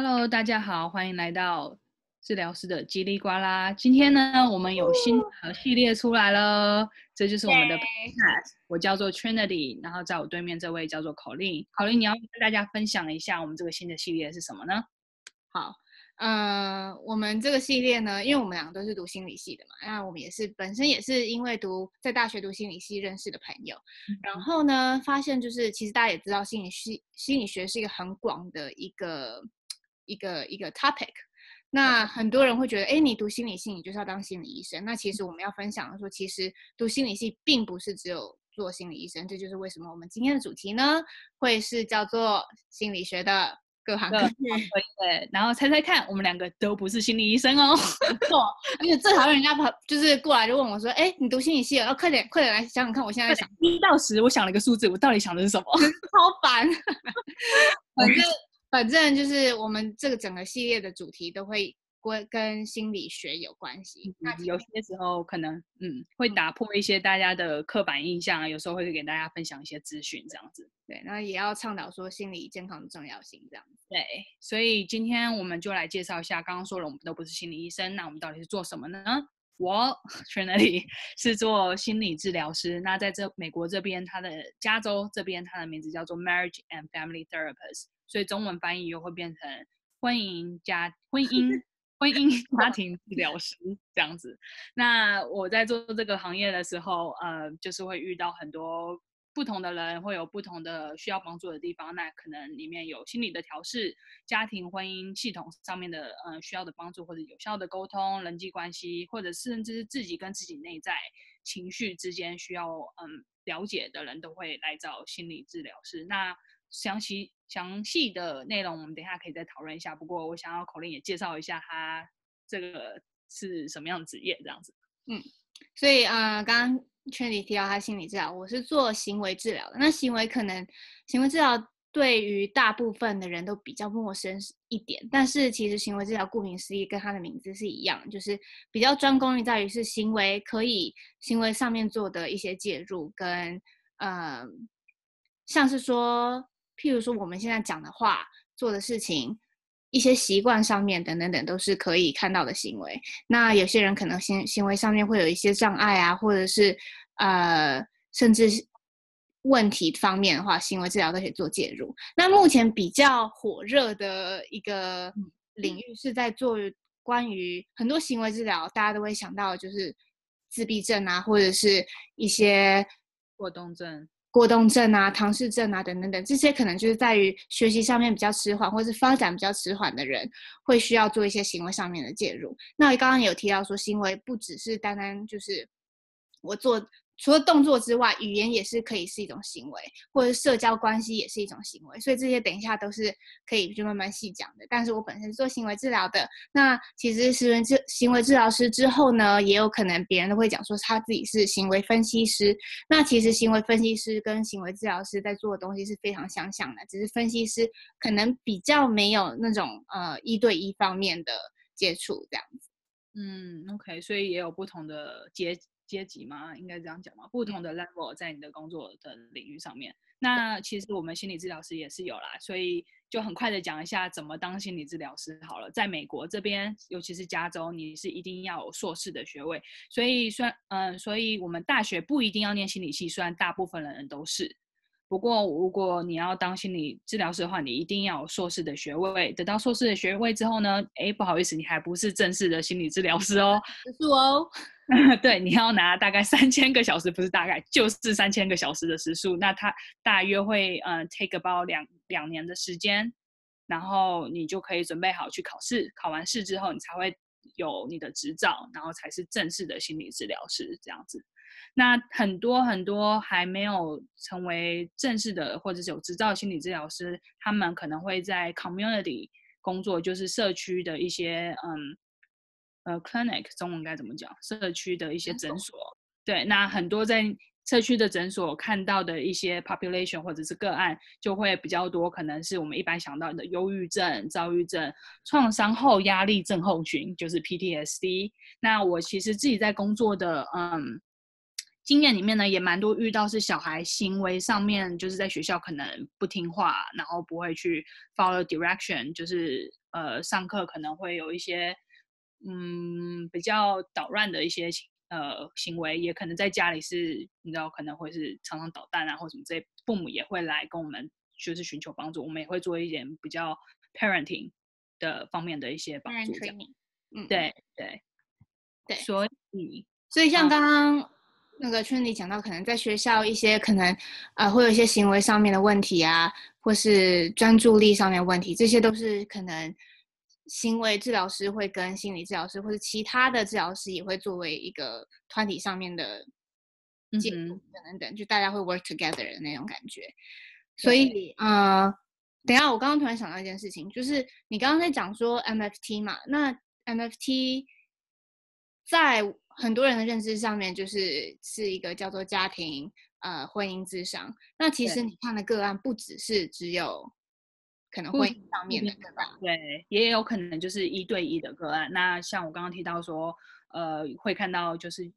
Hello，大家好，欢迎来到治疗师的叽里呱啦。今天呢，我们有新的系列出来了，这就是我们的 podcast。我叫做 Trinity，然后在我对面这位叫做 Colleen。Colleen，你要跟大家分享一下我们这个新的系列是什么呢？好，嗯、呃，我们这个系列呢，因为我们两个都是读心理系的嘛，那我们也是本身也是因为读在大学读心理系认识的朋友，嗯、然后呢，发现就是其实大家也知道心理系心理学是一个很广的一个。一个一个 topic，那很多人会觉得，哎，你读心理系，你就是要当心理医生。那其实我们要分享的说，其实读心理系并不是只有做心理医生。这就是为什么我们今天的主题呢，会是叫做心理学的各行各业。对，然后猜猜看，我们两个都不是心理医生哦。错，而且最讨厌人家跑，就是过来就问我说，哎，你读心理系，然后快点快点来想想看，我现在在想一到十，我想了一个数字，我到底想的是什么？超烦，反正。反正就是我们这个整个系列的主题都会跟跟心理学有关系。那有些时候可能嗯会打破一些大家的刻板印象，啊、有时候会给大家分享一些资讯这样子。对，那也要倡导说心理健康的重要性这样子。对，所以今天我们就来介绍一下，刚刚说了我们都不是心理医生，那我们到底是做什么呢？我 Trinity 是做心理治疗师。那在这美国这边，他的加州这边，他的名字叫做 Marriage and Family Therapist。所以中文翻译又会变成婚姻家 婚姻婚 姻家庭治疗师这样子。那我在做这个行业的时候，呃，就是会遇到很多不同的人，会有不同的需要帮助的地方。那可能里面有心理的调试、家庭婚姻系统上面的呃需要的帮助，或者有效的沟通、人际关系，或者甚至是自己跟自己内在情绪之间需要嗯了解的人，都会来找心理治疗师。那详细详细的内容，我们等一下可以再讨论一下。不过，我想要口令也介绍一下他这个是什么样的职业，这样子。嗯，所以呃，刚刚圈里提到他心理治疗，我是做行为治疗的。那行为可能行为治疗对于大部分的人都比较陌生一点，但是其实行为治疗顾名思义，跟他的名字是一样，就是比较专攻于在于是行为可以行为上面做的一些介入，跟嗯，像是说。譬如说，我们现在讲的话、做的事情、一些习惯上面等等等，都是可以看到的行为。那有些人可能行行为上面会有一些障碍啊，或者是呃，甚至问题方面的话，行为治疗都可以做介入。那目前比较火热的一个领域是在做关于很多行为治疗，大家都会想到就是自闭症啊，或者是一些过动症。过动症啊、唐氏症啊等等等，这些可能就是在于学习上面比较迟缓，或是发展比较迟缓的人，会需要做一些行为上面的介入。那刚刚有提到说，行为不只是单单就是我做。除了动作之外，语言也是可以是一种行为，或者社交关系也是一种行为。所以这些等一下都是可以就慢慢细讲的。但是我本身做行为治疗的，那其实行为治行为治疗师之后呢，也有可能别人都会讲说他自己是行为分析师。那其实行为分析师跟行为治疗师在做的东西是非常相像的，只是分析师可能比较没有那种呃一对一方面的接触这样子。嗯，OK，所以也有不同的阶。阶级吗？应该这样讲吗？不同的 level 在你的工作的领域上面，那其实我们心理治疗师也是有啦，所以就很快的讲一下怎么当心理治疗师好了。在美国这边，尤其是加州，你是一定要有硕士的学位，所以虽然嗯，所以我们大学不一定要念心理系，虽然大部分的人都是。不过，如果你要当心理治疗师的话，你一定要有硕士的学位。得到硕士的学位之后呢，哎，不好意思，你还不是正式的心理治疗师哦。是哦。对，你要拿大概三千个小时，不是大概，就是三千个小时的时数。那它大约会嗯 take about 两两年的时间，然后你就可以准备好去考试。考完试之后，你才会有你的执照，然后才是正式的心理治疗师这样子。那很多很多还没有成为正式的或者是有执照的心理治疗师，他们可能会在 community 工作，就是社区的一些嗯呃 clinic 中文该怎么讲？社区的一些诊所。对，那很多在社区的诊所看到的一些 population 或者是个案，就会比较多，可能是我们一般想到的忧郁症、躁郁症、创伤后压力症候群，就是 PTSD。那我其实自己在工作的嗯。经验里面呢，也蛮多遇到是小孩行为上面，就是在学校可能不听话，然后不会去 follow direction，就是呃上课可能会有一些嗯比较捣乱的一些呃行为，也可能在家里是你知道可能会是常常捣蛋啊或什么这些，父母也会来跟我们就是寻求帮助，我们也会做一点比较 parenting 的方面的一些帮助。嗯，对对。对，所以所以像刚刚那个圈里讲到，可能在学校一些可能呃会有一些行为上面的问题啊，或是专注力上面的问题，这些都是可能行为治疗师会跟心理治疗师或者其他的治疗师也会作为一个团体上面的进步等等等，就大家会 work together 的那种感觉。所以呃，等一下我刚刚突然想到一件事情，就是你刚刚在讲说 MFT 嘛，那 MFT 在很多人的认知上面，就是是一个叫做家庭呃婚姻智商。那其实你看的个案不只是只有可能婚姻上面的个案，对，也有可能就是一对一的个案。那像我刚刚提到说，呃，会看到就是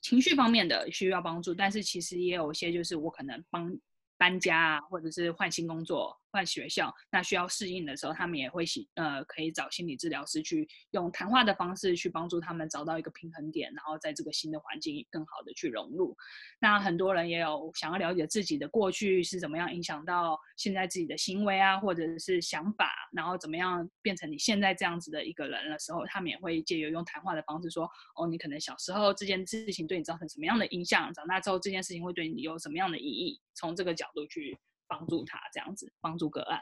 情绪方面的需要帮助，但是其实也有一些就是我可能帮搬家啊，或者是换新工作。换学校，那需要适应的时候，他们也会呃，可以找心理治疗师去用谈话的方式去帮助他们找到一个平衡点，然后在这个新的环境更好的去融入。那很多人也有想要了解自己的过去是怎么样影响到现在自己的行为啊，或者是想法，然后怎么样变成你现在这样子的一个人的时候，他们也会借由用谈话的方式说，哦，你可能小时候这件事情对你造成什么样的影响，长大之后这件事情会对你有什么样的意义，从这个角度去。帮助他这样子帮助个案。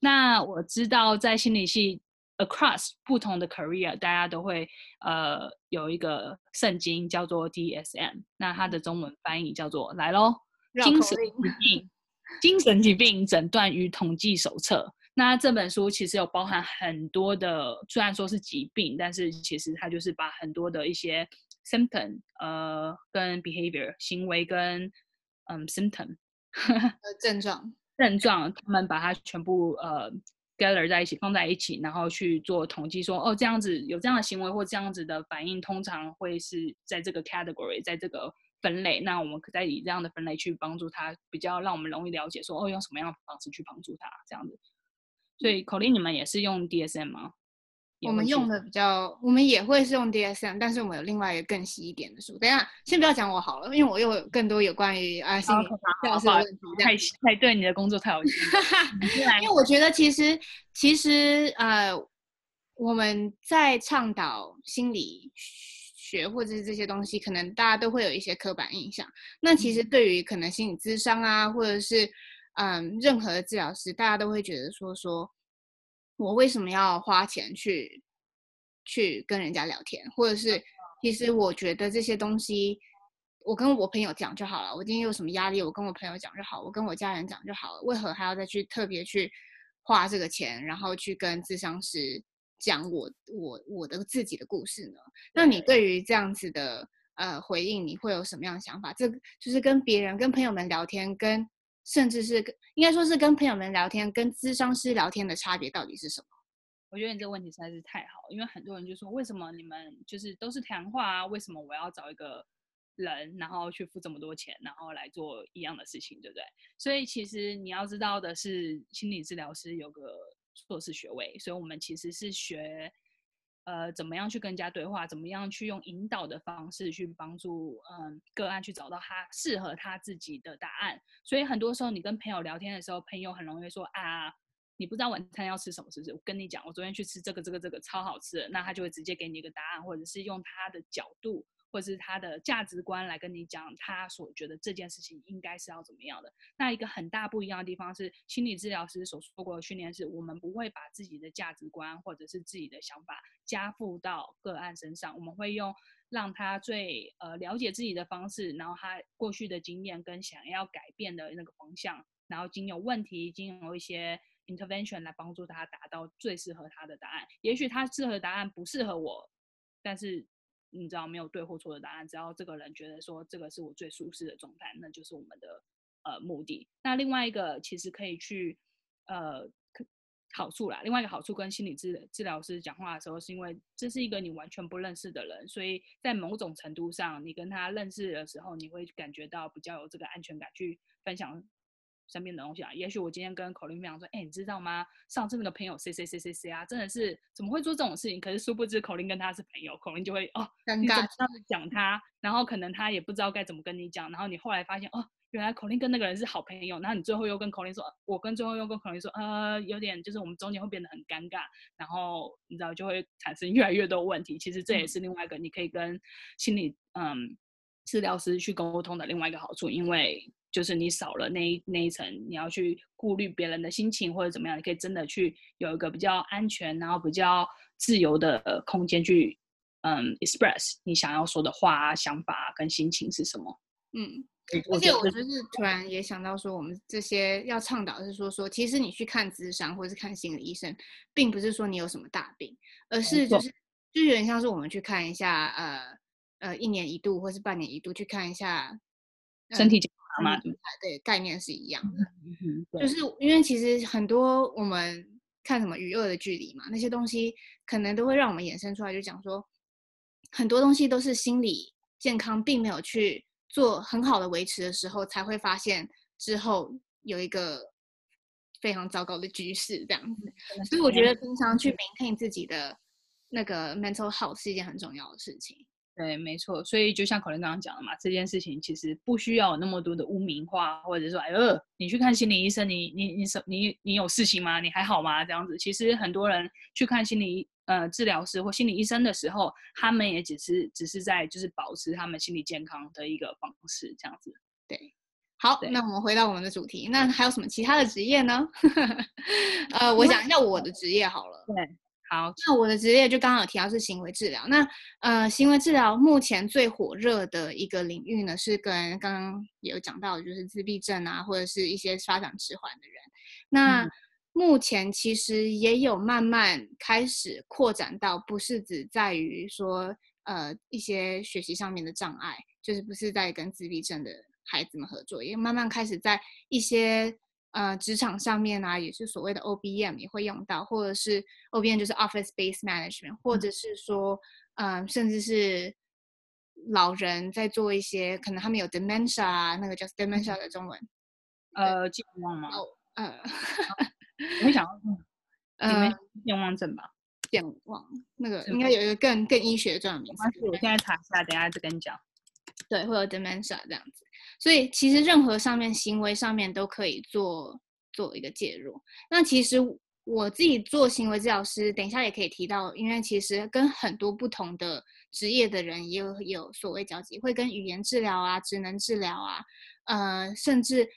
那我知道在心理系 across 不同的 career，大家都会呃有一个圣经叫做 DSM，那它的中文翻译叫做来喽，精神疾病 精神疾病诊断与统计手册。那这本书其实有包含很多的，虽然说是疾病，但是其实它就是把很多的一些 symptom 呃跟 behavior 行为跟嗯 symptom。症状，症状，他们把它全部呃 gather 在一起，放在一起，然后去做统计说，哦，这样子有这样的行为或这样子的反应，通常会是在这个 category，在这个分类。那我们可再以这样的分类去帮助他，比较让我们容易了解说，哦，用什么样的方式去帮助他这样子。所以，Colleen，你们也是用 DSM 吗？我们用的比较，我们也会是用 DSM，但是我们有另外一个更细一点的书。等一下，先不要讲我好了，因为我又有更多有关于啊心理治疗师的问题。太太对你的工作太有兴趣。因为我觉得其实其实呃，我们在倡导心理学或者是这些东西，可能大家都会有一些刻板印象。那其实对于可能心理咨商啊，或者是嗯、呃、任何的治疗师，大家都会觉得说说。我为什么要花钱去去跟人家聊天，或者是其实我觉得这些东西，我跟我朋友讲就好了。我今天有什么压力，我跟我朋友讲就好，我跟我家人讲就好了。为何还要再去特别去花这个钱，然后去跟咨商师讲我我我的自己的故事呢？那你对于这样子的呃回应，你会有什么样的想法？这就是跟别人、跟朋友们聊天，跟甚至是跟。应该说是跟朋友们聊天，跟咨商师聊天的差别到底是什么？我觉得你这个问题实在是太好，因为很多人就说，为什么你们就是都是谈话啊？为什么我要找一个人，然后去付这么多钱，然后来做一样的事情，对不对？所以其实你要知道的是，心理治疗师有个硕士学位，所以我们其实是学。呃，怎么样去跟人家对话？怎么样去用引导的方式去帮助嗯个案去找到他适合他自己的答案？所以很多时候你跟朋友聊天的时候，朋友很容易说啊，你不知道晚餐要吃什么，是不是？我跟你讲，我昨天去吃这个这个这个超好吃，那他就会直接给你一个答案，或者是用他的角度。或是他的价值观来跟你讲，他所觉得这件事情应该是要怎么样的。那一个很大不一样的地方是，心理治疗师所说过的训练是，我们不会把自己的价值观或者是自己的想法加附到个案身上，我们会用让他最呃了解自己的方式，然后他过去的经验跟想要改变的那个方向，然后经由问题，经由一些 intervention 来帮助他达到最适合他的答案。也许他适合的答案不适合我，但是。你知道没有对或错的答案，只要这个人觉得说这个是我最舒适的状态，那就是我们的呃目的。那另外一个其实可以去呃好处啦，另外一个好处跟心理治治疗师讲话的时候，是因为这是一个你完全不认识的人，所以在某种程度上，你跟他认识的时候，你会感觉到比较有这个安全感去分享身边的东西啊。也许我今天跟 Colin 分享说，哎，你知道吗？上次那个朋友谁谁谁谁谁啊，真的是怎么会做这种事情？可是殊不知 Colin 跟他是朋友，Colin 就会哦，尴尬，讲他，然后可能他也不知道该怎么跟你讲，然后你后来发现哦。原来 Colin 跟那个人是好朋友，然后你最后又跟 Colin 说，我跟最后又跟 Colin 说，呃，有点就是我们中间会变得很尴尬，然后你知道就会产生越来越多问题。其实这也是另外一个你可以跟心理嗯治疗师去沟通的另外一个好处，因为就是你少了那一那一层，你要去顾虑别人的心情或者怎么样，你可以真的去有一个比较安全，然后比较自由的空间去嗯 express 你想要说的话、想法跟心情是什么，嗯。而且我就是突然也想到说，我们这些要倡导的是说说，其实你去看咨商或者是看心理医生，并不是说你有什么大病，而是就是就有点像是我们去看一下，呃呃，一年一度或是半年一度去看一下身体嘛，对，概念是一样的。就是因为其实很多我们看什么与恶的距离嘛，那些东西可能都会让我们衍生出来，就讲说很多东西都是心理健康并没有去。做很好的维持的时候，才会发现之后有一个非常糟糕的局势这样子。所以我觉得平常去 maintain 自己的那个 mental health 是一件很重要的事情。对，没错。所以就像 Colin 刚刚讲的嘛，这件事情其实不需要有那么多的污名化，或者说，哎呦，你去看心理医生，你你你什你你有事情吗？你还好吗？这样子，其实很多人去看心理。呃，治疗师或心理医生的时候，他们也只是只是在就是保持他们心理健康的一个方式，这样子。对，好，那我们回到我们的主题，那还有什么其他的职业呢？呃，我讲一下我的职业好了。对，好，那我的职业就刚刚有提到是行为治疗。那呃，行为治疗目前最火热的一个领域呢，是跟刚刚也有讲到的，就是自闭症啊，或者是一些发展迟缓的人。那、嗯目前其实也有慢慢开始扩展到，不是只在于说，呃，一些学习上面的障碍，就是不是在跟自闭症的孩子们合作，也慢慢开始在一些呃职场上面啊，也是所谓的 OBM 也会用到，或者是 OBM 就是 Office Based Management，或者是说，嗯、呃，甚至是老人在做一些，可能他们有 Dementia 啊，那个叫 Dementia 的中文，呃，健忘吗？哦，呃。我会想到，呃，健忘症吧，健忘那个应该有一个更更医学的专业名词。我现在查一下，等下再跟你讲。对，会有 dementia 这样子，所以其实任何上面行为上面都可以做做一个介入。那其实我自己做行为治疗师，等一下也可以提到，因为其实跟很多不同的职业的人也有有所谓交集，会跟语言治疗啊、职能治疗啊，呃，甚至。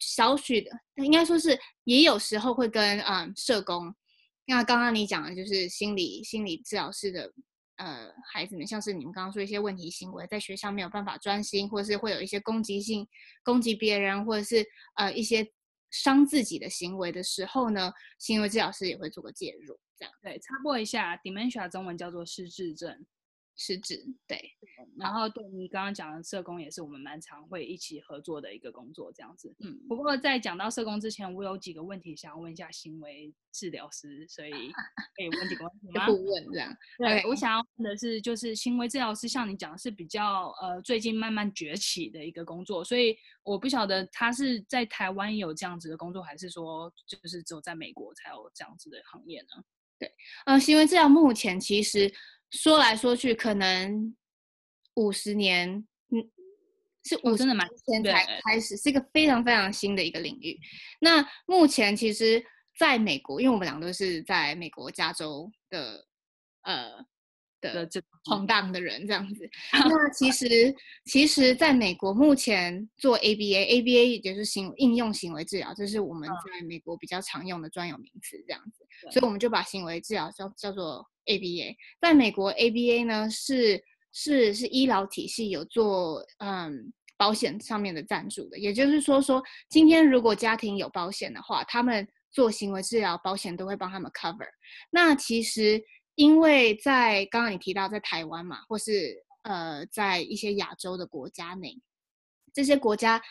少许的，应该说是也有时候会跟嗯社工，那刚刚你讲的就是心理心理治疗师的呃孩子们，像是你们刚刚说一些问题行为，在学校没有办法专心，或者是会有一些攻击性攻击别人，或者是呃一些伤自己的行为的时候呢，行为治疗师也会做个介入，这样。对，插播一下，dementia 中文叫做失智症。失智，对，然后对你刚刚讲的社工也是我们蛮常会一起合作的一个工作，这样子。嗯，不过在讲到社工之前，我有几个问题想要问一下行为治疗师，所以可以问几个问题 吗？不问这样。对，我想要问的是，就是行为治疗师像你讲的是比较呃最近慢慢崛起的一个工作，所以我不晓得他是在台湾有这样子的工作，还是说就是只有在美国才有这样子的行业呢？对，呃，行为治疗目前其实。说来说去，可能五十年，嗯，是五十年前才开始，是一个非常非常新的一个领域。那目前其实在美国，因为我们俩都是在美国加州的，呃的这 闯荡的人这样子。那其实其实在美国目前做 ABA，ABA 也就是行应用行为治疗，这是我们在美国比较常用的专有名词这样子。所以我们就把行为治疗叫叫做。ABA 在美国，ABA 呢是是是医疗体系有做嗯保险上面的赞助的，也就是说说今天如果家庭有保险的话，他们做行为治疗，保险都会帮他们 cover。那其实因为在刚刚你提到在台湾嘛，或是呃在一些亚洲的国家内，这些国家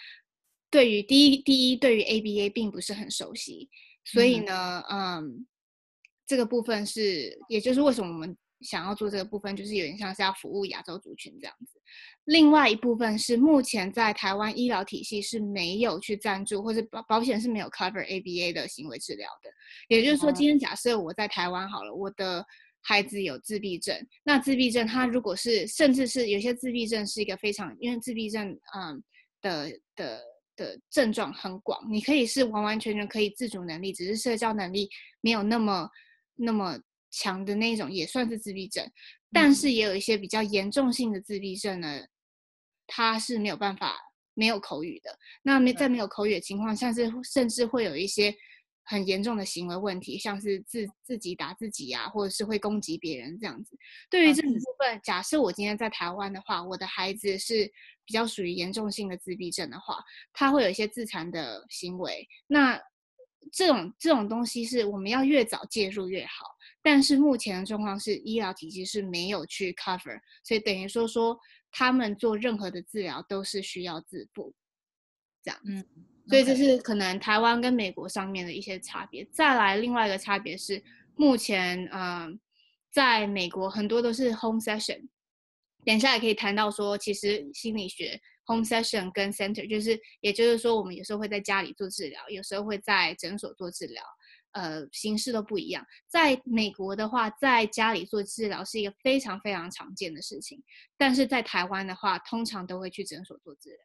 对于第一第一对于 ABA 并不是很熟悉，所以呢，嗯。嗯这个部分是，也就是为什么我们想要做这个部分，就是有点像是要服务亚洲族群这样子。另外一部分是目前在台湾医疗体系是没有去赞助，或者保保险是没有 cover ABA 的行为治疗的。也就是说，今天假设我在台湾好了，我的孩子有自闭症，那自闭症他如果是甚至是有些自闭症是一个非常，因为自闭症嗯的的的症状很广，你可以是完完全全可以自主能力，只是社交能力没有那么那么。强的那种也算是自闭症，但是也有一些比较严重性的自闭症呢，他是没有办法没有口语的。那没在没有口语的情况下，是甚至会有一些很严重的行为问题，像是自自己打自己啊，或者是会攻击别人这样子。对于这个部分，假设我今天在台湾的话，我的孩子是比较属于严重性的自闭症的话，他会有一些自残的行为。那这种这种东西是我们要越早介入越好。但是目前的状况是，医疗体系是没有去 cover，所以等于说说他们做任何的治疗都是需要自付，这样，嗯，所以这是可能台湾跟美国上面的一些差别。再来，另外一个差别是，目前嗯、呃，在美国很多都是 home session，等一下也可以谈到说，其实心理学 home session 跟 center 就是，也就是说我们有时候会在家里做治疗，有时候会在诊所做治疗。呃，形式都不一样。在美国的话，在家里做治疗是一个非常非常常见的事情，但是在台湾的话，通常都会去诊所做治疗。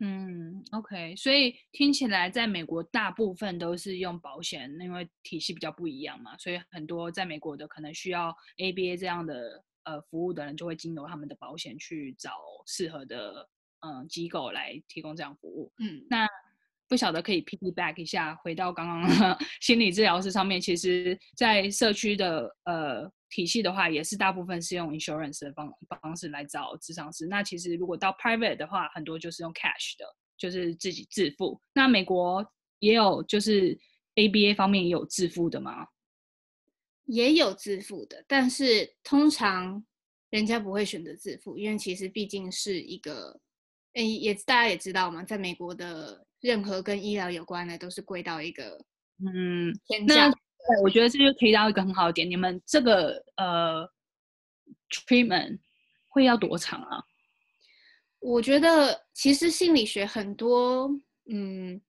嗯，OK，所以听起来在美国大部分都是用保险，因为体系比较不一样嘛，所以很多在美国的可能需要 ABA 这样的呃服务的人，就会经由他们的保险去找适合的嗯、呃、机构来提供这样服务。嗯，那。不晓得可以 piggyback 一下，回到刚刚 心理治疗师上面，其实，在社区的呃体系的话，也是大部分是用 insurance 的方方式来找咨商师。那其实如果到 private 的话，很多就是用 cash 的，就是自己自付。那美国也有，就是 ABA 方面也有自付的吗？也有自付的，但是通常人家不会选择自付，因为其实毕竟是一个，诶，也大家也知道嘛，在美国的。任何跟医疗有关的，都是归到一个嗯天价。那我觉得这就提到一个很好的点，你们这个呃 treatment 会要多长啊？我觉得其实心理学很多嗯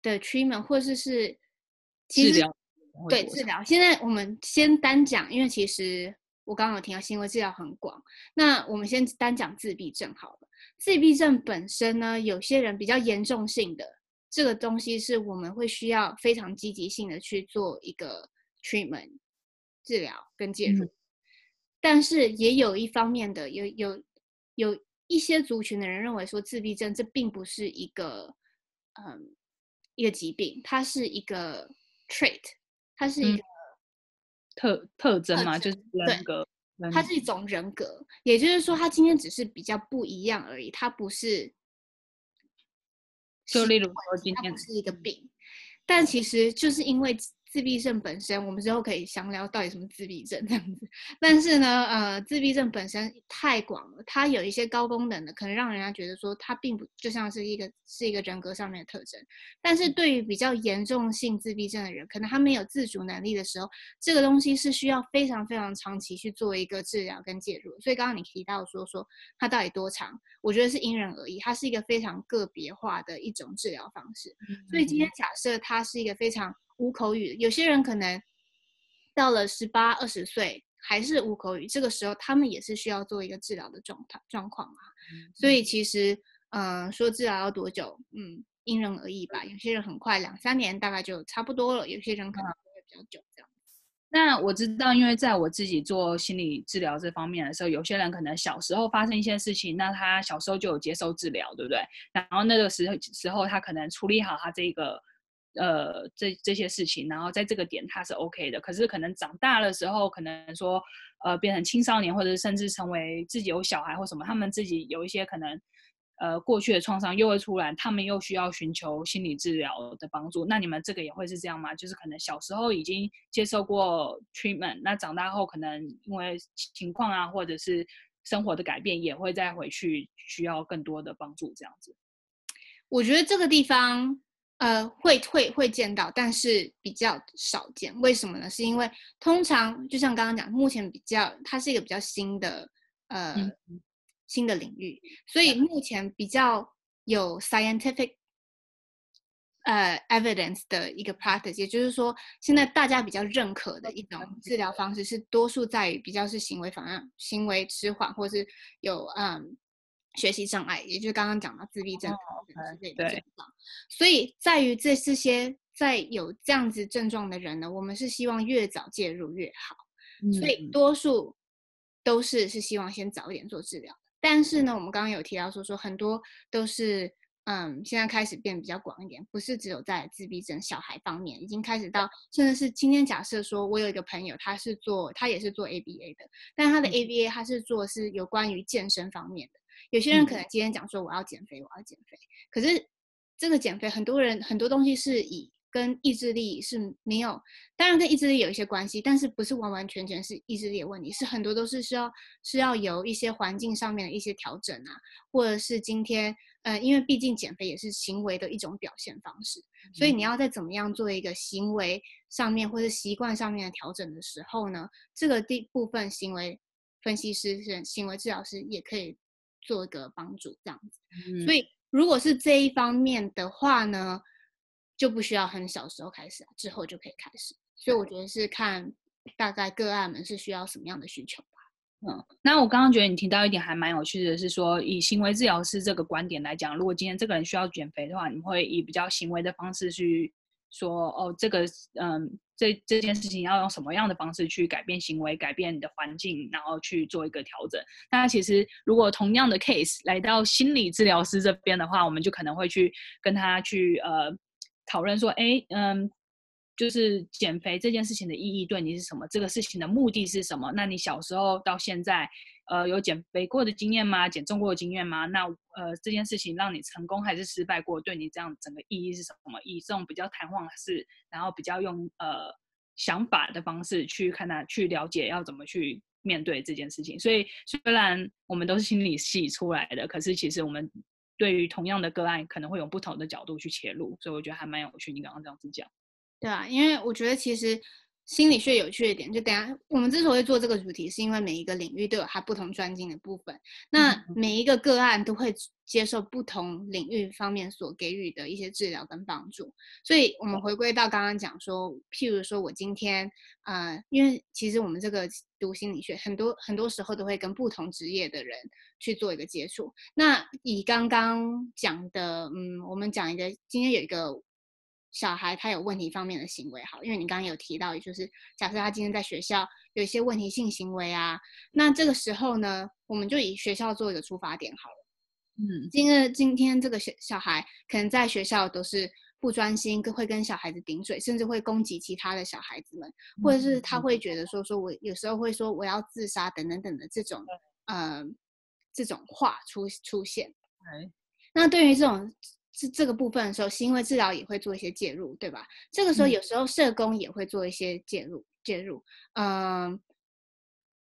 的 treatment 或者是是治疗，对治疗。现在我们先单讲，因为其实我刚刚有提到行为治疗很广，那我们先单讲自闭症好了。自闭症本身呢，有些人比较严重性的这个东西，是我们会需要非常积极性的去做一个 treatment 治疗跟介入。嗯、但是也有一方面的，有有有一些族群的人认为说，自闭症这并不是一个嗯一个疾病，它是一个 trait，它是一个、嗯、特特征嘛，就是人格。它是一种人格，也就是说，他今天只是比较不一样而已，他不是。就例如说，今天是一个病，但其实就是因为。自闭症本身，我们之后可以详聊到底什么自闭症这样子。但是呢，呃，自闭症本身太广了，它有一些高功能的，可能让人家觉得说它并不就像是一个是一个人格上面的特征。但是对于比较严重性自闭症的人，可能他没有自主能力的时候，这个东西是需要非常非常长期去做一个治疗跟介入。所以刚刚你提到说说它到底多长，我觉得是因人而异，它是一个非常个别化的一种治疗方式。所以今天假设它是一个非常。无口语，有些人可能到了十八、二十岁还是无口语，这个时候他们也是需要做一个治疗的状态状况啊。嗯、所以其实，嗯、呃，说治疗要多久，嗯，因人而异吧。有些人很快，两三年大概就差不多了；有些人可能会比较久这样。那我知道，因为在我自己做心理治疗这方面的时候，有些人可能小时候发生一些事情，那他小时候就有接受治疗，对不对？然后那个时候时候他可能处理好他这个。呃，这这些事情，然后在这个点他是 OK 的，可是可能长大的时候，可能说，呃，变成青少年，或者甚至成为自己有小孩或什么，他们自己有一些可能，呃，过去的创伤又会出来，他们又需要寻求心理治疗的帮助。那你们这个也会是这样吗？就是可能小时候已经接受过 treatment，那长大后可能因为情况啊，或者是生活的改变，也会再回去需要更多的帮助，这样子。我觉得这个地方。呃，会会会见到，但是比较少见。为什么呢？是因为通常就像刚刚讲，目前比较它是一个比较新的呃、嗯、新的领域，所以目前比较有 scientific 呃 evidence 的一个 practice，也就是说，现在大家比较认可的一种治疗方式是多数在于比较是行为反应、行为迟缓，或是有嗯。学习障碍，也就是刚刚讲的自闭症之类的症状。对，所以在于这这些在有这样子症状的人呢，我们是希望越早介入越好。嗯、所以多数都是是希望先早一点做治疗。但是呢，我们刚刚有提到说说很多都是嗯，现在开始变比较广一点，不是只有在自闭症小孩方面，已经开始到甚至是今天假设说我有一个朋友，他是做他也是做 ABA 的，但他的 ABA 他是做是有关于健身方面的。有些人可能今天讲说我要减肥，我要减肥，可是这个减肥很多人很多东西是以跟意志力是没有，当然跟意志力有一些关系，但是不是完完全全是意志力的问题，是很多都是需要是要有一些环境上面的一些调整啊，或者是今天呃，因为毕竟减肥也是行为的一种表现方式，所以你要在怎么样做一个行为上面或者习惯上面的调整的时候呢，这个第部分行为分析师是行为治疗师也可以。做一个帮助这样子，嗯，所以如果是这一方面的话呢，就不需要很小时候开始，之后就可以开始。所以我觉得是看大概个案们是需要什么样的需求吧。嗯，那我刚刚觉得你提到一点还蛮有趣的，是说以行为治疗师这个观点来讲，如果今天这个人需要减肥的话，你会以比较行为的方式去说，哦，这个嗯。这这件事情要用什么样的方式去改变行为，改变你的环境，然后去做一个调整。那其实如果同样的 case 来到心理治疗师这边的话，我们就可能会去跟他去呃讨论说，哎，嗯，就是减肥这件事情的意义对你是什么？这个事情的目的是什么？那你小时候到现在。呃，有减肥过的经验吗？减重过的经验吗？那呃，这件事情让你成功还是失败过？对你这样整个意义是什么？以这种比较谈话式，然后比较用呃想法的方式去看他，去了解要怎么去面对这件事情。所以虽然我们都是心理系出来的，可是其实我们对于同样的个案，可能会有不同的角度去切入。所以我觉得还蛮有趣。你刚刚这样子讲，对啊，因为我觉得其实。心理学有趣的点，就等下我们之所以做这个主题，是因为每一个领域都有它不同专精的部分。那每一个个案都会接受不同领域方面所给予的一些治疗跟帮助。所以，我们回归到刚刚讲说，譬如说我今天，呃，因为其实我们这个读心理学，很多很多时候都会跟不同职业的人去做一个接触。那以刚刚讲的，嗯，我们讲一个，今天有一个。小孩他有问题方面的行为，好，因为你刚刚有提到，就是假设他今天在学校有一些问题性行为啊，那这个时候呢，我们就以学校做一个出发点好了。嗯，今个今天这个小小孩可能在学校都是不专心，跟会跟小孩子顶嘴，甚至会攻击其他的小孩子们，或者是他会觉得说说我有时候会说我要自杀等等等的这种，呃，这种话出出现。嗯，那对于这种。是这个部分的时候，行为治疗也会做一些介入，对吧？这个时候有时候社工也会做一些介入，介入，嗯，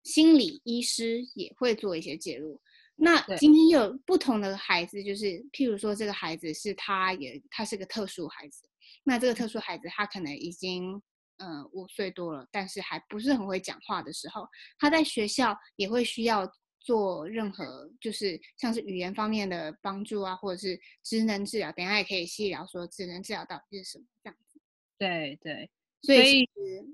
心理医师也会做一些介入。那今天又有不同的孩子，就是譬如说这个孩子是他也他是个特殊孩子，那这个特殊孩子他可能已经嗯五岁多了，但是还不是很会讲话的时候，他在学校也会需要。做任何就是像是语言方面的帮助啊，或者是职能治疗，等一下也可以细聊说职能治疗到底是什么这样子。对对，所以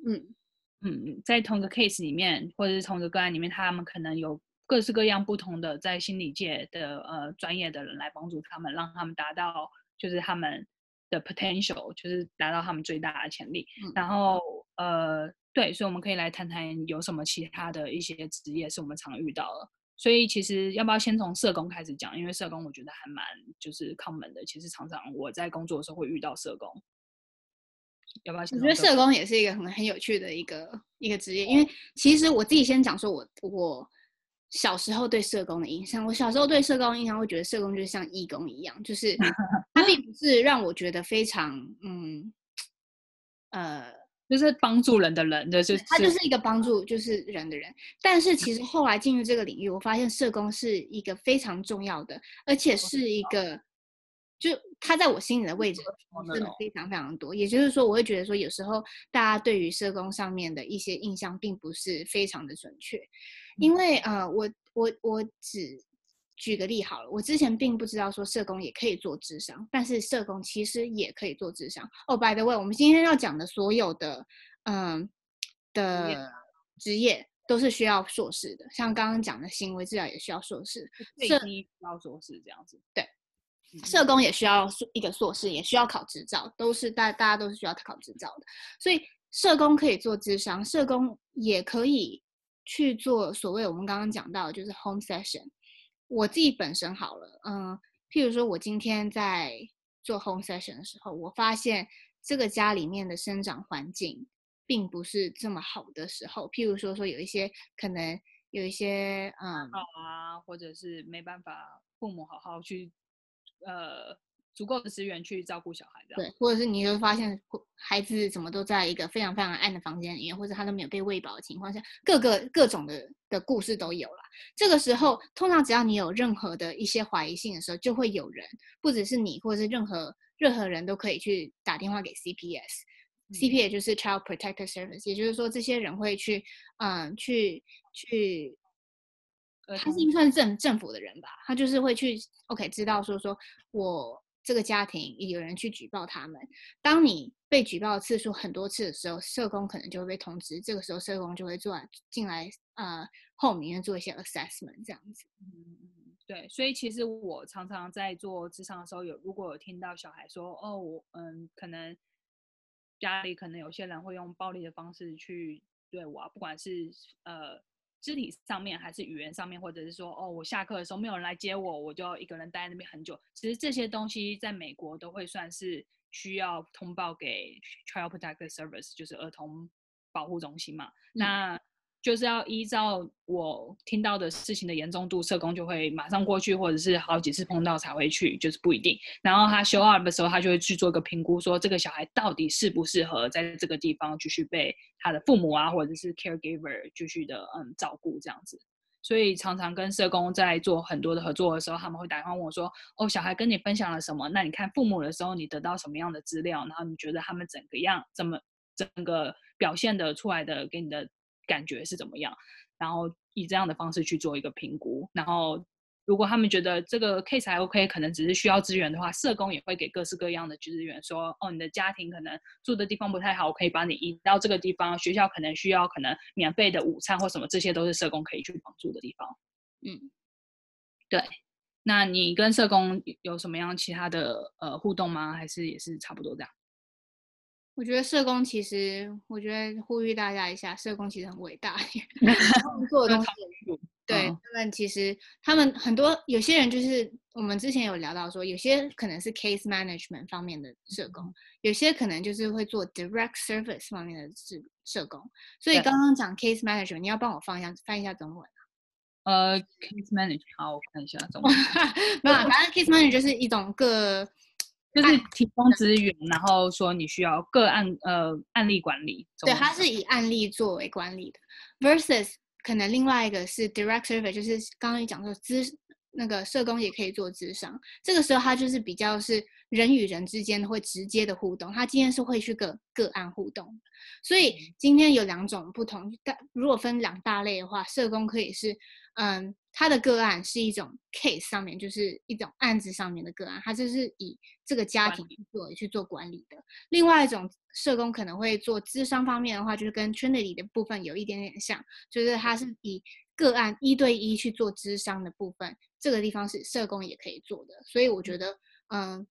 嗯嗯，在同个 case 里面，或者是同个个案里面，他们可能有各式各样不同的在心理界的呃专业的人来帮助他们，让他们达到就是他们的 potential，就是达到他们最大的潜力。嗯、然后呃对，所以我们可以来谈谈有什么其他的一些职业是我们常遇到的。所以其实要不要先从社工开始讲？因为社工我觉得还蛮就是 common 的。其实常常我在工作的时候会遇到社工。要不要先？我觉得社工也是一个很很有趣的一个一个职业，因为其实我自己先讲说我我小时候对社工的印象。我小时候对社工的印象会觉得社工就是像义工一样，就是 他并不是让我觉得非常嗯呃。就是帮助人的人，就是他就是一个帮助就是人的人。但是其实后来进入这个领域，我发现社工是一个非常重要的，而且是一个就他在我心里的位置真的非常非常多。也就是说，我会觉得说，有时候大家对于社工上面的一些印象并不是非常的准确，因为呃，我我我只举个例好了，我之前并不知道说社工也可以做智商，但是社工其实也可以做智商。哦，by the way，我们今天要讲的所有的嗯的职业都是需要硕士的，像刚刚讲的行为治疗也需要硕士，社工需要硕士这样子，对。社工也需要一个硕士，也需要考执照，都是大大家都是需要考执照的。所以社工可以做智商，社工也可以去做所谓我们刚刚讲到的就是 home session。我自己本身好了，嗯，譬如说我今天在做 home session 的时候，我发现这个家里面的生长环境并不是这么好的时候，譬如说说有一些可能有一些嗯啊，或者是没办法父母好好去。呃，足够的资源去照顾小孩的，对，或者是你会发现孩子怎么都在一个非常非常暗的房间里面，或者他都没有被喂饱的情况下，各个各种的的故事都有了。这个时候，通常只要你有任何的一些怀疑性的时候，就会有人，不只是你，或者是任何任何人都可以去打电话给 CPS，CPS、就是 Child Protective Service，也就是说，这些人会去，嗯，去去。呃，他是算政政府的人吧，他就是会去，OK，知道说说我这个家庭有人去举报他们。当你被举报次数很多次的时候，社工可能就会被通知，这个时候社工就会做进来，呃后面做一些 assessment 这样子。嗯，对，所以其实我常常在做咨商的时候，有如果有听到小孩说，哦，我嗯，可能家里可能有些人会用暴力的方式去对我啊，不管是呃。肢体上面还是语言上面，或者是说，哦，我下课的时候没有人来接我，我就一个人待在那边很久。其实这些东西在美国都会算是需要通报给 Child Protective Service，就是儿童保护中心嘛。嗯、那就是要依照我听到的事情的严重度，社工就会马上过去，或者是好几次碰到才会去，就是不一定。然后他 show up 的时候，他就会去做一个评估，说这个小孩到底适不适合在这个地方继续被他的父母啊，或者是 caregiver 继续的嗯照顾这样子。所以常常跟社工在做很多的合作的时候，他们会打电话问我说：“哦，小孩跟你分享了什么？那你看父母的时候，你得到什么样的资料？然后你觉得他们整个样怎么整个表现的出来的给你的？”感觉是怎么样？然后以这样的方式去做一个评估。然后如果他们觉得这个 case 还 OK，可能只是需要资源的话，社工也会给各式各样的资源，说哦，你的家庭可能住的地方不太好，我可以把你移到这个地方。学校可能需要可能免费的午餐或什么，这些都是社工可以去帮助的地方。嗯，对。那你跟社工有什么样其他的呃互动吗？还是也是差不多这样？我觉得社工其实，我觉得呼吁大家一下，社工其实很伟大，他们做的东西，对他们其实他们很多有些人就是我们之前有聊到说，有些可能是 case management 方面的社工，有些可能就是会做 direct service 方面的社社工。所以刚刚讲 case management，你要帮我放一下翻一下中文。呃，case management，好，我看一下中文。没有，反正 case management 就是一种个。就是提供资源，然后说你需要个案呃案例管理。对，它是以案例作为管理的，versus 可能另外一个是 direct service，就是刚刚你讲说资那个社工也可以做咨商，这个时候他就是比较是人与人之间会直接的互动，他今天是会去个个案互动，所以今天有两种不同，但如果分两大类的话，社工可以是嗯。他的个案是一种 case 上面，就是一种案子上面的个案，他就是以这个家庭作为去做管理的。另外一种社工可能会做智商方面的话，就是跟 Trinity 的部分有一点点像，就是他是以个案一对一去做智商的部分，这个地方是社工也可以做的。所以我觉得，嗯，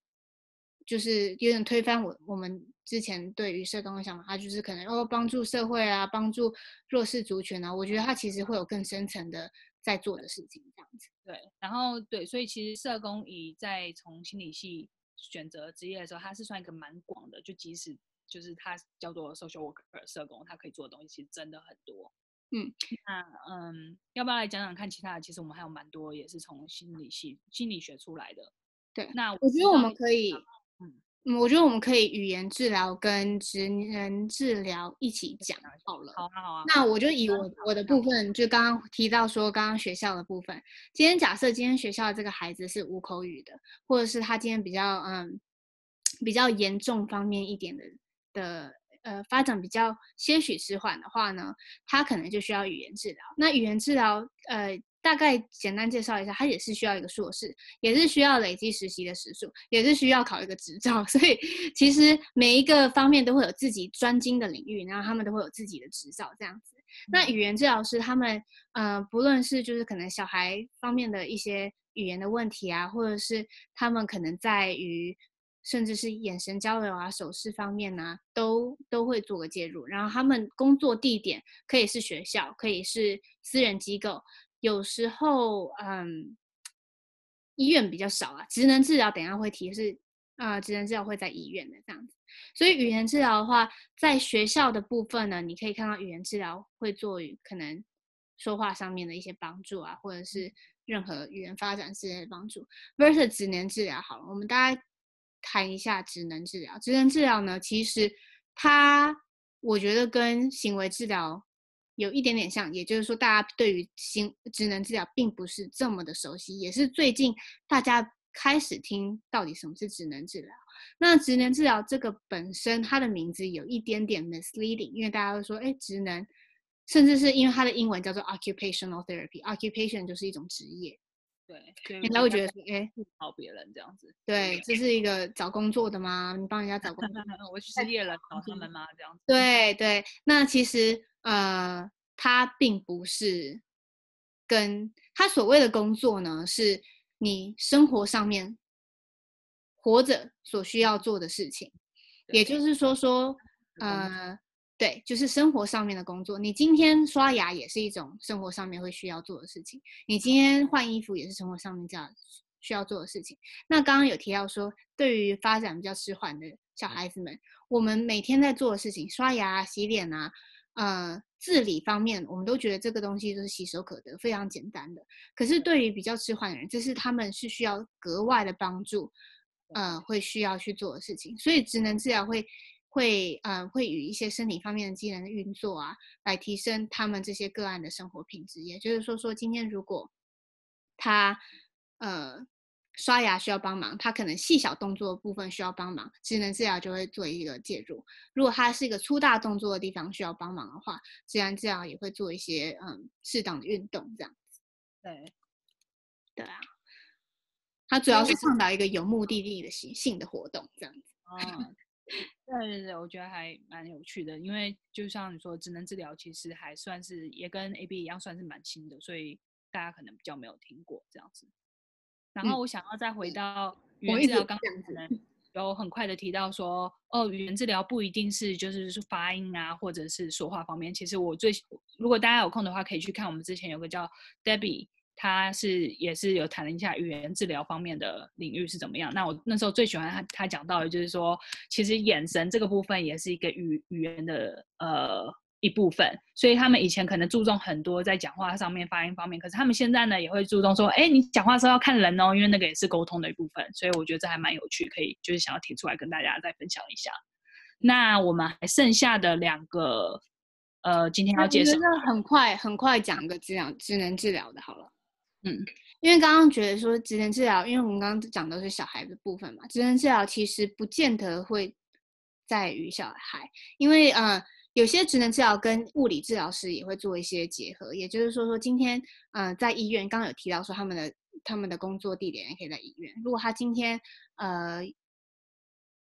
就是有点推翻我我们之前对于社工的想法，他就是可能哦帮助社会啊，帮助弱势族群啊，我觉得他其实会有更深层的。在做的事情这样子，对，然后对，所以其实社工以在从心理系选择职业的时候，他是算一个蛮广的，就即使就是他叫做 social worker 社工，他可以做的东西其实真的很多。嗯，那嗯，要不要来讲讲看其他的？其实我们还有蛮多也是从心理系心理学出来的。对，那我觉得我们可以，我觉得我们可以语言治疗跟职能治疗一起讲好了。好啊，好啊。那我就以我我的部分，就刚刚提到说，刚刚学校的部分，今天假设今天学校的这个孩子是无口语的，或者是他今天比较嗯比较严重方面一点的的呃发展比较些许迟缓的话呢，他可能就需要语言治疗。那语言治疗呃。大概简单介绍一下，它也是需要一个硕士，也是需要累积实习的时数，也是需要考一个执照。所以其实每一个方面都会有自己专精的领域，然后他们都会有自己的执照这样子。那语言治疗师他们，呃，不论是就是可能小孩方面的一些语言的问题啊，或者是他们可能在于甚至是眼神交流啊、手势方面呢、啊，都都会做个介入。然后他们工作地点可以是学校，可以是私人机构。有时候，嗯，医院比较少啊。职能治疗等一下会提是，啊，职能治疗会在医院的这样子。所以语言治疗的话，在学校的部分呢，你可以看到语言治疗会做可能说话上面的一些帮助啊，或者是任何语言发展之类的帮助。versus 职能治疗，好了，我们大家谈一下职能治疗。职能治疗呢，其实它我觉得跟行为治疗。有一点点像，也就是说，大家对于新职能治疗并不是这么的熟悉，也是最近大家开始听到底什么是职能治疗。那职能治疗这个本身，它的名字有一点点 misleading，因为大家都说，哎，职能，甚至是因为它的英文叫做 occupational therapy，occupation 就是一种职业。对，人家会觉得说，哎，找别人这样子。对，这是一个找工作的吗？你帮人家找工作？我失业了，找他们吗？这样子。对对，那其实。呃，他并不是跟他所谓的工作呢，是你生活上面活着所需要做的事情，也就是说说，呃，对，就是生活上面的工作。你今天刷牙也是一种生活上面会需要做的事情，你今天换衣服也是生活上面这样需要做的事情。那刚刚有提到说，对于发展比较迟缓的小孩子们，我们每天在做的事情，刷牙、洗脸啊。呃，自理方面，我们都觉得这个东西都是随手可得，非常简单的。可是对于比较迟缓的人，这是他们是需要格外的帮助，呃，会需要去做的事情。所以职能治疗会会呃会与一些身体方面的机能的运作啊，来提升他们这些个案的生活品质。也就是说，说今天如果他呃。刷牙需要帮忙，他可能细小动作的部分需要帮忙，职能治疗就会做一个介入。如果他是一个粗大动作的地方需要帮忙的话，自然治疗也会做一些嗯适当的运动这样子。对，对啊，他主要是倡导一个有目的地的性性的活动这样子。嗯，对对对，我觉得还蛮有趣的，因为就像你说，职能治疗其实还算是也跟 AB 一样，算是蛮新的，所以大家可能比较没有听过这样子。然后我想要再回到 语言治疗，刚刚可能有很快的提到说，哦，语言治疗不一定是就是说发音啊，或者是说话方面。其实我最，如果大家有空的话，可以去看我们之前有个叫 Debbie，他是也是有谈了一下语言治疗方面的领域是怎么样。那我那时候最喜欢他他讲到的就是说，其实眼神这个部分也是一个语语言的呃。一部分，所以他们以前可能注重很多在讲话上面、发音方面，可是他们现在呢也会注重说，哎，你讲话的时候要看人哦，因为那个也是沟通的一部分。所以我觉得这还蛮有趣，可以就是想要提出来跟大家再分享一下。那我们还剩下的两个，呃，今天要介绍，那很快很快讲个治疗智能治疗的好了。嗯，因为刚刚觉得说职能治疗，因为我们刚刚讲的是小孩的部分嘛，职能治疗其实不见得会在于小孩，因为呃。有些职能治疗跟物理治疗师也会做一些结合，也就是说，说今天，呃，在医院，刚刚有提到说他们的他们的工作地点也可以在医院。如果他今天，呃，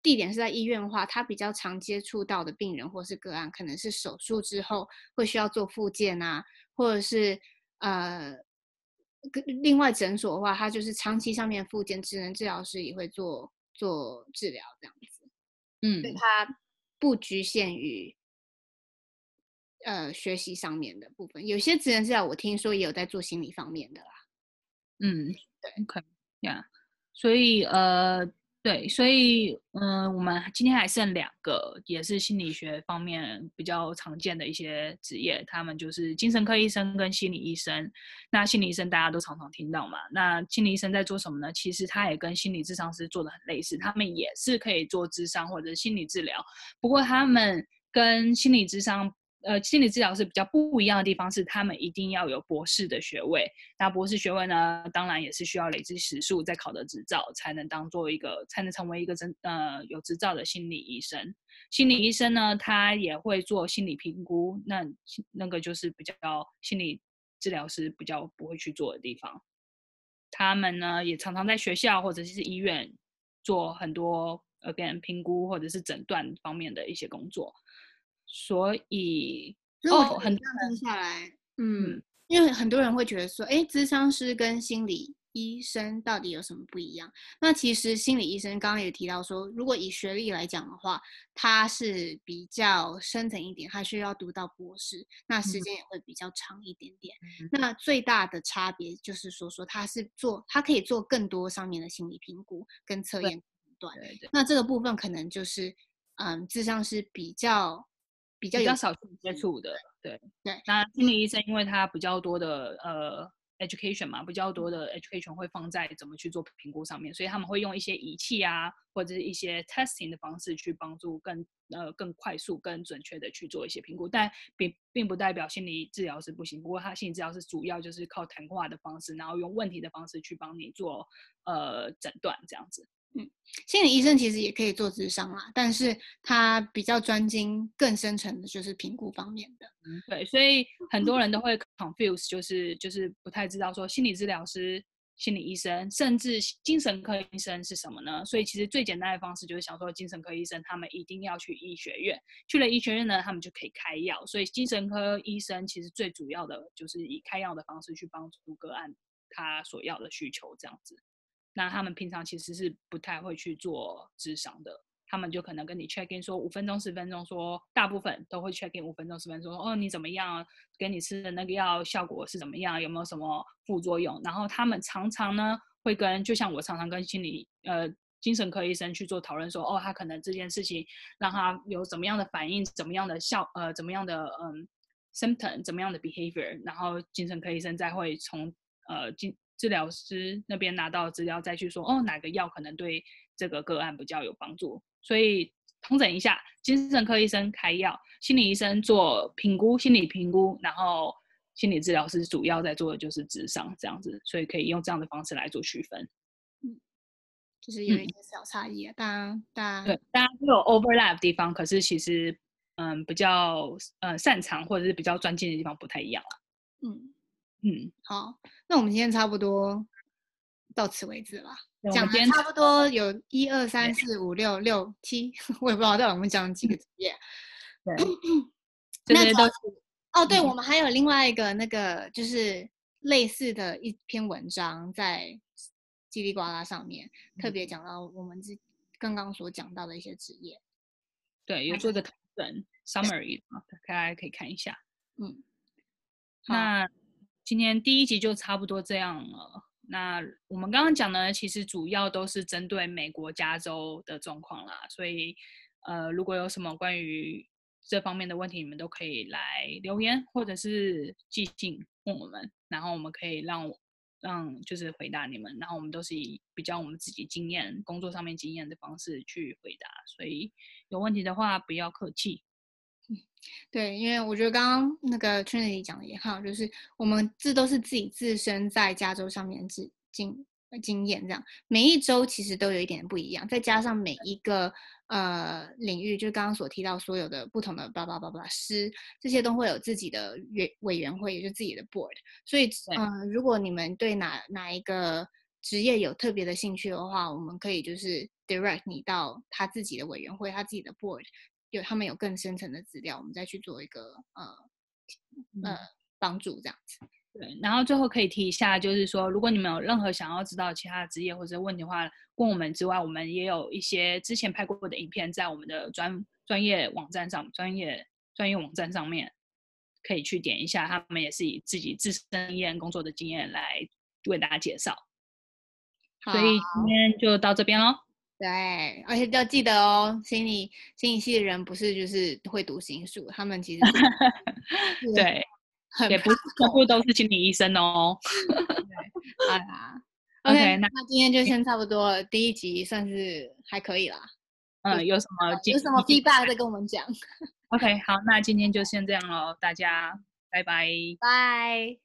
地点是在医院的话，他比较常接触到的病人或是个案，可能是手术之后会需要做复健啊，或者是呃，另外诊所的话，他就是长期上面复健，职能治疗师也会做做治疗这样子。嗯，所以它不局限于。呃，学习上面的部分，有些职能治疗我听说也有在做心理方面的啦。嗯，对，可以呀。所以呃，对，所以嗯，我们今天还剩两个，也是心理学方面比较常见的一些职业，他们就是精神科医生跟心理医生。那心理医生大家都常常听到嘛，那心理医生在做什么呢？其实他也跟心理咨商师做的很类似，他们也是可以做咨商或者心理治疗，不过他们跟心理咨商。呃，心理治疗是比较不一样的地方，是他们一定要有博士的学位。那博士学位呢，当然也是需要累积时数，再考的执照，才能当做一个，才能成为一个真呃有执照的心理医生。心理医生呢，他也会做心理评估，那那个就是比较心理治疗师比较不会去做的地方。他们呢，也常常在学校或者是医院做很多呃跟人评估或者是诊断方面的一些工作。所以，哦，很多人听下来，嗯，嗯，因为很多人会觉得说，哎，咨商师跟心理医生到底有什么不一样？那其实心理医生刚刚也提到说，如果以学历来讲的话，他是比较深层一点，他需要读到博士，那时间也会比较长一点点。嗯、那最大的差别就是说，说他是做，他可以做更多上面的心理评估跟测验判断。对对。那这个部分可能就是，嗯，智商是比较。比较，比较少去接触的，对对。那心理医生因为他比较多的呃 education 嘛，比较多的 education 会放在怎么去做评估上面，所以他们会用一些仪器啊，或者是一些 testing 的方式去帮助更呃更快速、更准确的去做一些评估。但并并不代表心理治疗是不行，不过他心理治疗是主要就是靠谈话的方式，然后用问题的方式去帮你做呃诊断这样子。嗯，心理医生其实也可以做智商啦，但是他比较专精更深层的，就是评估方面的。嗯，对，所以很多人都会 confuse，就是就是不太知道说心理治疗师、心理医生，甚至精神科医生是什么呢？所以其实最简单的方式就是想说，精神科医生他们一定要去医学院，去了医学院呢，他们就可以开药。所以精神科医生其实最主要的就是以开药的方式去帮助个案他所要的需求，这样子。那他们平常其实是不太会去做智商的，他们就可能跟你 check in 说五分钟十分钟，说大部分都会 check in 五分钟十分钟，哦你怎么样，给你吃的那个药效果是怎么样，有没有什么副作用？然后他们常常呢会跟，就像我常常跟心理呃精神科医生去做讨论说，哦他可能这件事情让他有怎么样的反应，怎么样的效呃怎么样的嗯 symptom，怎么样的 behavior，然后精神科医生再会从呃精治疗师那边拿到资料，再去说哦，哪个药可能对这个个案比较有帮助。所以统整一下，精神科医生开药，心理医生做评估，心理评估，然后心理治疗师主要在做的就是智商这样子。所以可以用这样的方式来做区分。嗯，就是有一些小差异啊，大家大家对大家都有 overlap 的地方，可是其实嗯比较呃擅长或者是比较专精的地方不太一样啊。嗯。嗯，好，那我们今天差不多到此为止了。讲的差不多有一二三四五六六七，我也不知道到底我们讲了几个职业。对，这些都是。哦，对，我们还有另外一个那个，就是类似的一篇文章在叽里呱啦上面，嗯、特别讲到我们这刚刚所讲到的一些职业。对，有做个统整 summary 啊，大家可以看一下。嗯，那。今天第一集就差不多这样了。那我们刚刚讲的其实主要都是针对美国加州的状况啦，所以呃，如果有什么关于这方面的问题，你们都可以来留言或者是寄信问我们，然后我们可以让让就是回答你们，然后我们都是以比较我们自己经验、工作上面经验的方式去回答，所以有问题的话不要客气。对，因为我觉得刚刚那个 Trinity 讲的也好，就是我们这都是自己自身在加州上面的经经验，这样每一周其实都有一点不一样，再加上每一个呃领域，就是刚刚所提到所有的不同的叭叭叭叭师，这些都会有自己的委委员会，也就是自己的 board。所以，嗯、呃，如果你们对哪哪一个职业有特别的兴趣的话，我们可以就是 direct 你到他自己的委员会，他自己的 board。有他们有更深层的资料，我们再去做一个呃呃帮助这样子。对，然后最后可以提一下，就是说，如果你们有任何想要知道其他的职业或者问题的话，问我们之外，我们也有一些之前拍过的影片在我们的专专业网站上，专业专业网站上面可以去点一下。他们也是以自己自身经验工作的经验来为大家介绍。所以今天就到这边喽。对，而且要记得哦，心理心理系的人不是就是会读心术，他们其实 对，也不是全部都是心理医生哦。对，好啦，OK，, okay 那那今天就先差不多了，第一集算是还可以啦。嗯，有什么有什么 feedback 再跟我们讲。OK，好，那今天就先这样喽，大家拜拜，拜。